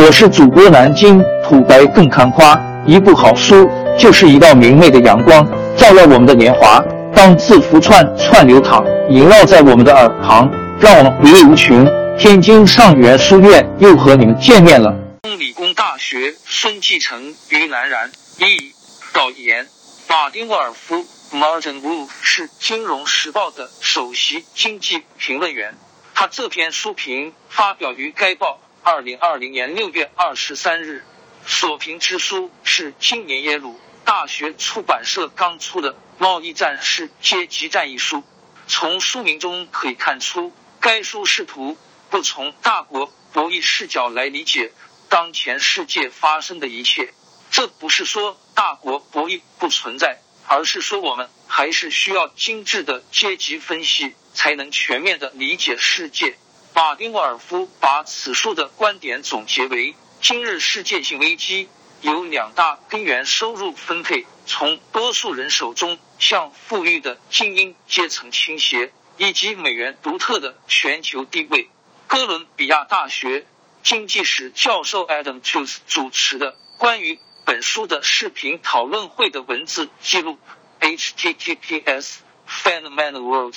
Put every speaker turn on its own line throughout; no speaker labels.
我是主播南京土白更看花，一部好书就是一道明媚的阳光，照耀我们的年华。当字符串串流淌，萦绕在我们的耳旁，让我们回味无穷。天津上元书院又和你们见面了。
理工大学孙继成于南然一导言：马丁沃尔夫 （Martin w o 是《金融时报》的首席经济评论员，他这篇书评发表于该报。二零二零年六月二十三日，所评之书是今年耶鲁大学出版社刚出的《贸易战是阶级战》一书。从书名中可以看出，该书试图不从大国博弈视角来理解当前世界发生的一切。这不是说大国博弈不存在，而是说我们还是需要精致的阶级分析，才能全面的理解世界。马丁沃尔夫把此书的观点总结为：今日世界性危机有两大根源：收入分配从多数人手中向富裕的精英阶层倾斜，以及美元独特的全球地位。哥伦比亚大学经济史教授 Adam Tooze 主持的关于本书的视频讨论会的文字记录：https://fundamentalworld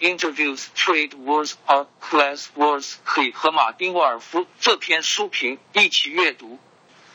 interviews trade wars or class wars 可以和马丁沃尔夫这篇书评一起阅读。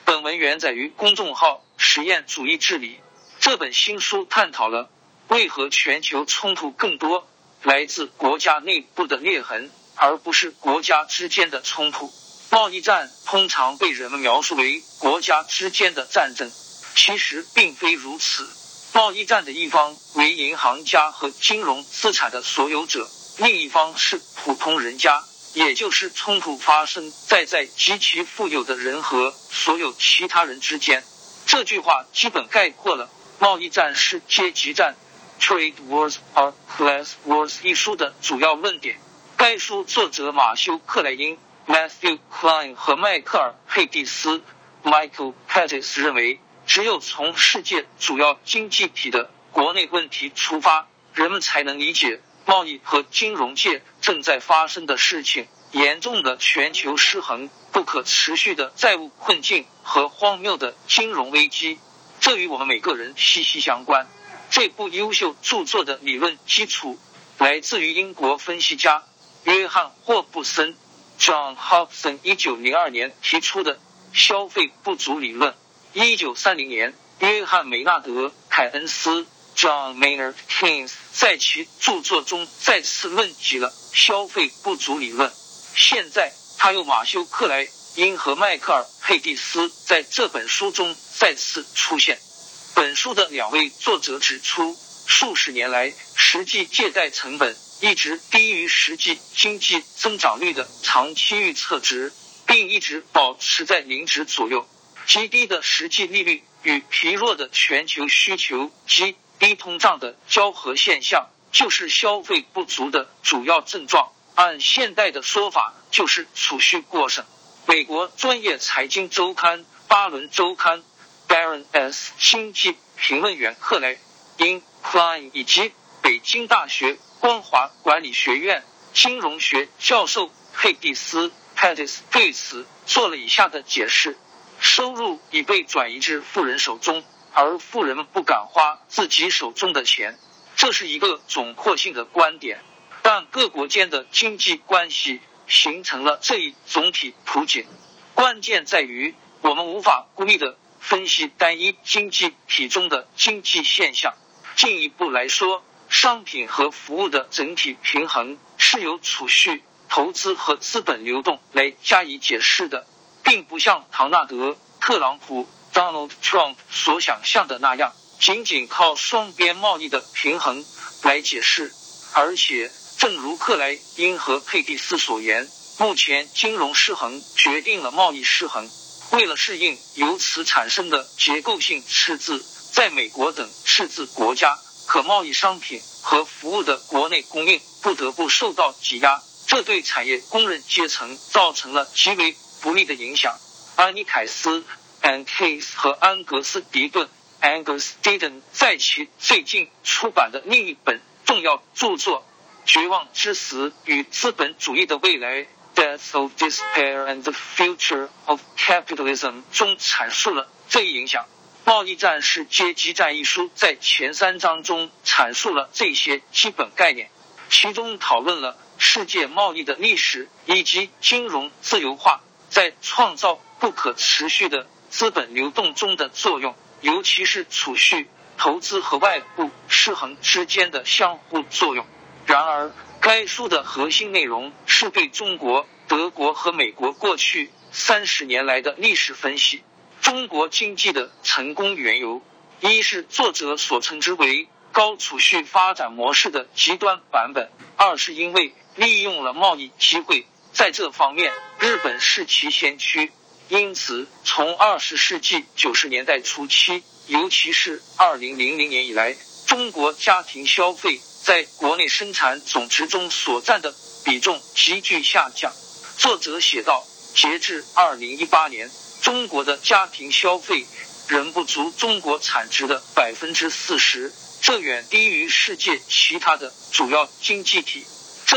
本文原载于公众号实验主义治理。这本新书探讨了为何全球冲突更多来自国家内部的裂痕，而不是国家之间的冲突。贸易战通常被人们描述为国家之间的战争，其实并非如此。贸易战的一方为银行家和金融资产的所有者，另一方是普通人家，也就是冲突发生在在极其富有的人和所有其他人之间。这句话基本概括了贸易战是阶级战 （Trade Wars are Class Wars） 一书的主要论点。该书作者马修克莱因 （Matthew Klein） 和迈克尔佩蒂斯 （Michael Pettis） 认为。只有从世界主要经济体的国内问题出发，人们才能理解贸易和金融界正在发生的事情：严重的全球失衡、不可持续的债务困境和荒谬的金融危机。这与我们每个人息息相关。这部优秀著作的理论基础来自于英国分析家约翰霍布森 （John Hobson） 一九零二年提出的消费不足理论。一九三零年，约翰梅纳德·凯恩斯 （John Maynard Keynes） 在其著作中再次论及了消费不足理论。现在，他又马修·克莱因和迈克尔·佩蒂斯在这本书中再次出现。本书的两位作者指出，数十年来，实际借贷成本一直低于实际经济增长率的长期预测值，并一直保持在零值左右。极低的实际利率与疲弱的全球需求及低通胀的交合现象，就是消费不足的主要症状。按现代的说法，就是储蓄过剩。美国专业财经周刊《巴伦周刊》Baron S 经济评论员克莱因 Klein 以及北京大学光华管理学院金融学教授佩蒂斯 Pettis 对此做了以下的解释。收入已被转移至富人手中，而富人们不敢花自己手中的钱，这是一个总括性的观点。但各国间的经济关系形成了这一总体图景。关键在于，我们无法孤立的分析单一经济体中的经济现象。进一步来说，商品和服务的整体平衡是由储蓄、投资和资本流动来加以解释的。并不像唐纳德·特朗普 （Donald Trump） 所想象的那样，仅仅靠双边贸易的平衡来解释。而且，正如克莱因和佩蒂斯所言，目前金融失衡决定了贸易失衡。为了适应由此产生的结构性赤字，在美国等赤字国家，可贸易商品和服务的国内供应不得不受到挤压，这对产业工人阶层造成了极为。不利的影响。安妮凯斯 （Anne Case） 和安格斯·迪顿 （Angus Deaton） 在其最近出版的另一本重要著作《绝望之死与资本主义的未来》Death of Despair and the Future of Capitalism》中阐述了这一影响。《贸易战是阶级战》一书在前三章中阐述了这些基本概念，其中讨论了世界贸易的历史以及金融自由化在创造不可持续的资本流动中的作用，尤其是储蓄、投资和外部失衡之间的相互作用。然而，该书的核心内容是对中国、德国和美国过去三十年来的历史分析。中国经济的成功缘由，一是作者所称之为高储蓄发展模式的极端版本；二是因为利用了贸易机会，在这方面日本是其先驱。因此，从二十世纪九十年代初期，尤其是二零零零年以来，中国家庭消费。在国内生产总值中所占的比重急剧下降。作者写道：截至二零一八年，中国的家庭消费仍不足中国产值的百分之四十，这远低于世界其他的主要经济体。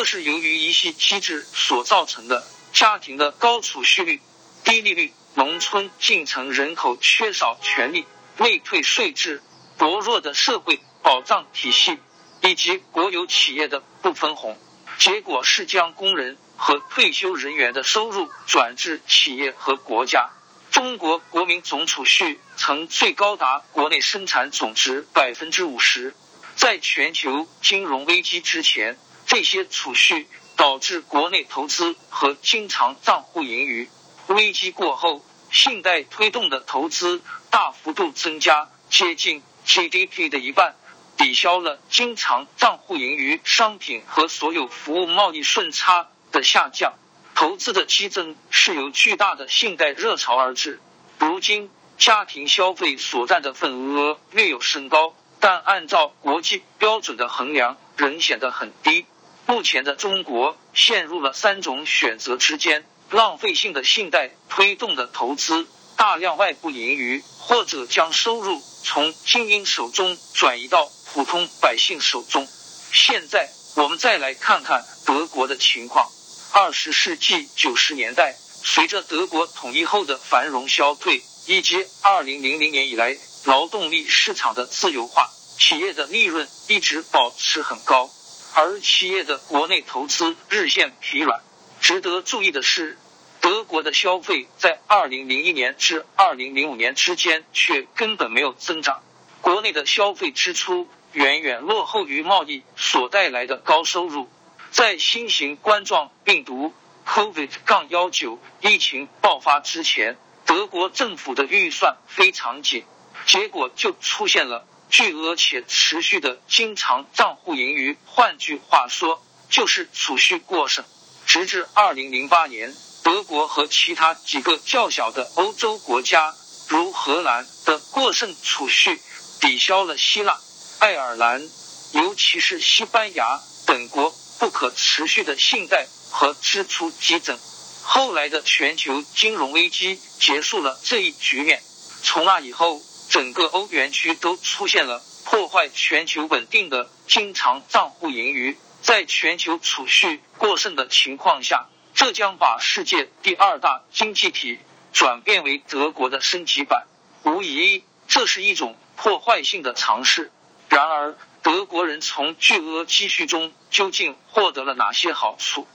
这是由于一些机制所造成的：家庭的高储蓄率、低利率、农村进城人口缺少权利、未退税制、薄弱的社会保障体系。以及国有企业的不分红，结果是将工人和退休人员的收入转至企业和国家。中国国民总储蓄曾最高达国内生产总值百分之五十。在全球金融危机之前，这些储蓄导致国内投资和经常账户盈余；危机过后，信贷推动的投资大幅度增加，接近 GDP 的一半。抵消了经常账户盈余、商品和所有服务贸易顺差的下降，投资的激增是由巨大的信贷热潮而至。如今，家庭消费所占的份额略有升高，但按照国际标准的衡量，仍显得很低。目前的中国陷入了三种选择之间：浪费性的信贷推动的投资、大量外部盈余，或者将收入从精英手中转移到。普通百姓手中。现在我们再来看看德国的情况。二十世纪九十年代，随着德国统一后的繁荣消退，以及二零零零年以来劳动力市场的自由化，企业的利润一直保持很高，而企业的国内投资日渐疲软。值得注意的是，德国的消费在二零零一年至二零零五年之间却根本没有增长，国内的消费支出。远远落后于贸易所带来的高收入。在新型冠状病毒 COVID-19 疫情爆发之前，德国政府的预算非常紧，结果就出现了巨额且持续的经常账户盈余。换句话说，就是储蓄过剩。直至二零零八年，德国和其他几个较小的欧洲国家，如荷兰的过剩储蓄，抵消了希腊。爱尔兰，尤其是西班牙等国不可持续的信贷和支出激增。后来的全球金融危机结束了这一局面。从那以后，整个欧元区都出现了破坏全球稳定的经常账户盈余。在全球储蓄过剩的情况下，这将把世界第二大经济体转变为德国的升级版。无疑，这是一种破坏性的尝试。然而，德国人从巨额积蓄中究竟获得了哪些好处？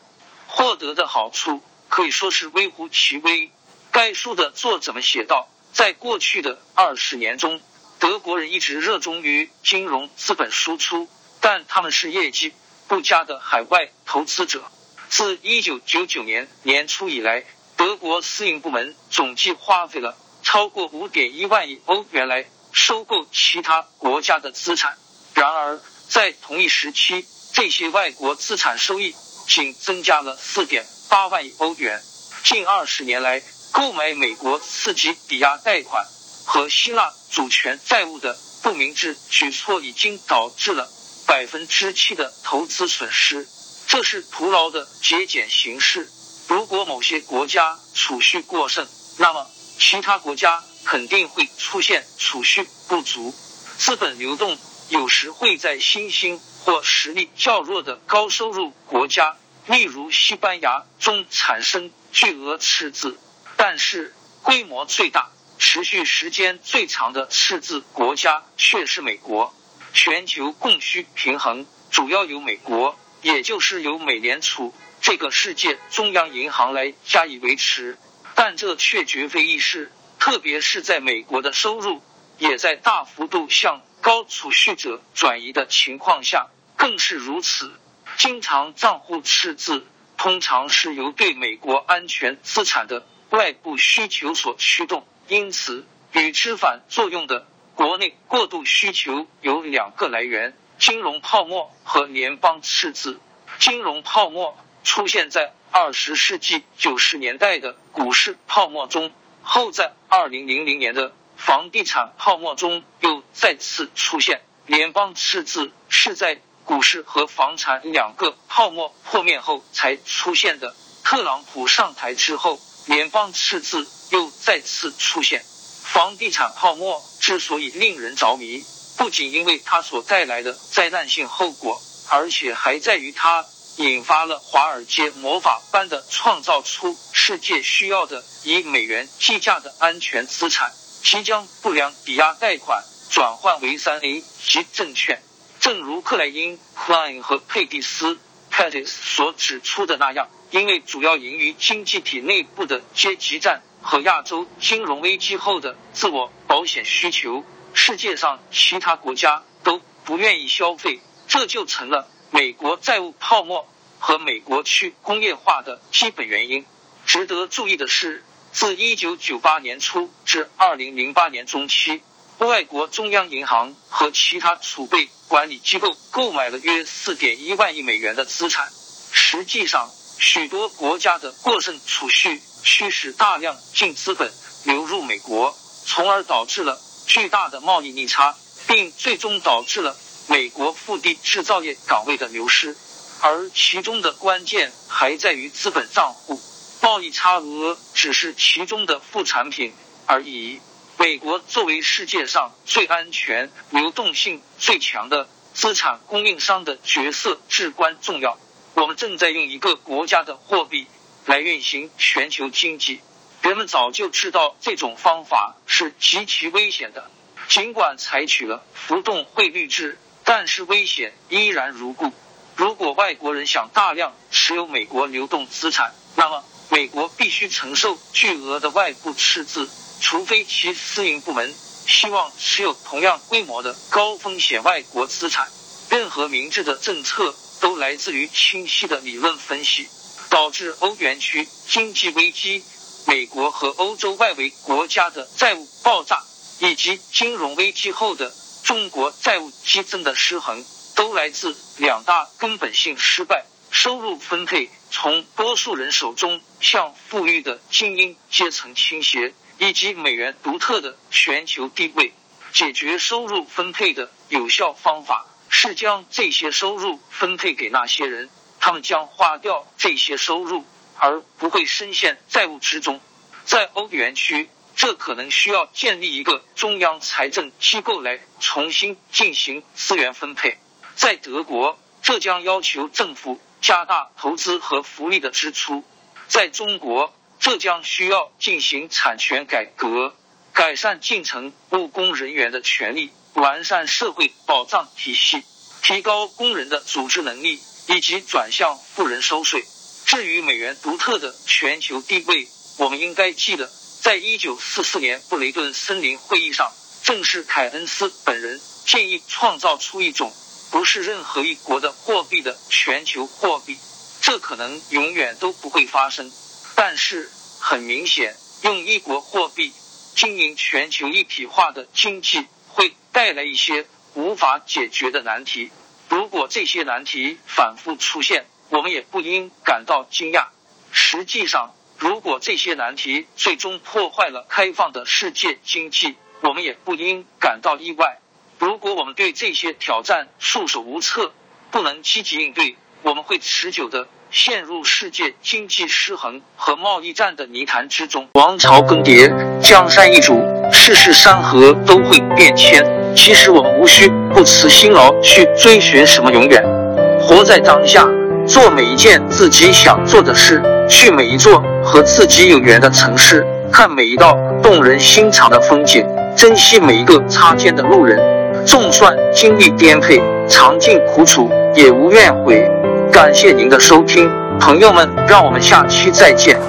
获得的好处可以说是微乎其微。该书的作者们写道，在过去的二十年中，德国人一直热衷于金融资本输出，但他们是业绩不佳的海外投资者。自一九九九年年初以来，德国私营部门总计花费了超过五点一万亿欧元来。收购其他国家的资产，然而在同一时期，这些外国资产收益仅增加了四点八万亿欧元。近二十年来，购买美国次级抵押贷款和希腊主权债务的不明智举措已经导致了百分之七的投资损失。这是徒劳的节俭形式。如果某些国家储蓄过剩，那么其他国家。肯定会出现储蓄不足，资本流动有时会在新兴或实力较弱的高收入国家例如西班牙中产生巨额赤字，但是规模最大、持续时间最长的赤字国家却是美国。全球供需平衡主要由美国，也就是由美联储这个世界中央银行来加以维持，但这却绝非易事，特别是在美国的收入也在大幅度向高储蓄者转移的情况下，更是如此。经常账户赤字通常是由对美国安全资产的外部需求所驱动，因此与之反作用的。国内过度需求有两个来源：金融泡沫和联邦赤字。金融泡沫出现在二十世纪九十年代的股市泡沫中，后在二零零零年的房地产泡沫中又再次出现。联邦赤字是在股市和房产两个泡沫破灭后才出现的。特朗普上台之后，联邦赤字又再次出现。房地产泡沫之所以令人着迷，不仅因为它所带来的灾难性后果，而且还在于它引发了华尔街魔法般的创造出世界需要的以美元计价的安全资产，即将不良抵押贷款转换为三 A 级证券。正如克莱因 （Klein） 和佩蒂斯 （Pettis） 所指出的那样，因为主要源于经济体内部的阶级战。和亚洲金融危机后的自我保险需求，世界上其他国家都不愿意消费，这就成了美国债务泡沫和美国去工业化的基本原因。值得注意的是，自一九九八年初至二零零八年中期，外国中央银行和其他储备管理机构购买了约四点一万亿美元的资产。实际上，许多国家的过剩储蓄。驱使大量净资本流入美国，从而导致了巨大的贸易逆差，并最终导致了美国腹地制造业岗位的流失。而其中的关键还在于资本账户，贸易差额只是其中的副产品而已。美国作为世界上最安全、流动性最强的资产供应商的角色至关重要。我们正在用一个国家的货币。来运行全球经济，人们早就知道这种方法是极其危险的。尽管采取了浮动汇率制，但是危险依然如故。如果外国人想大量持有美国流动资产，那么美国必须承受巨额的外部赤字，除非其私营部门希望持有同样规模的高风险外国资产。任何明智的政策都来自于清晰的理论分析。导致欧元区经济危机、美国和欧洲外围国家的债务爆炸，以及金融危机后的中国债务激增的失衡，都来自两大根本性失败：收入分配从多数人手中向富裕的精英阶层倾斜，以及美元独特的全球地位。解决收入分配的有效方法是将这些收入分配给那些人。他们将花掉这些收入，而不会深陷债务之中。在欧元区，这可能需要建立一个中央财政机构来重新进行资源分配。在德国，这将要求政府加大投资和福利的支出。在中国，这将需要进行产权改革，改善进城务工人员的权利，完善社会保障体系，提高工人的组织能力。以及转向富人收税。至于美元独特的全球地位，我们应该记得，在一九四四年布雷顿森林会议上，正是凯恩斯本人建议创造出一种不是任何一国的货币的全球货币。这可能永远都不会发生，但是很明显，用一国货币经营全球一体化的经济，会带来一些无法解决的难题。如果这些难题反复出现，我们也不应感到惊讶。实际上，如果这些难题最终破坏了开放的世界经济，我们也不应感到意外。如果我们对这些挑战束手无策，不能积极应对，我们会持久的陷入世界经济失衡和贸易战的泥潭之中。王朝更迭，江山易主，世事山河都会变迁。其实我们无需不辞辛劳去追寻什么永远，活在当下，做每一件自己想做的事，去每一座和自己有缘的城市，看每一道动人心肠的风景，珍惜每一个擦肩的路人。纵算经历颠沛，尝尽苦楚，也无怨悔。感谢您的收听，朋友们，让我们下期再见。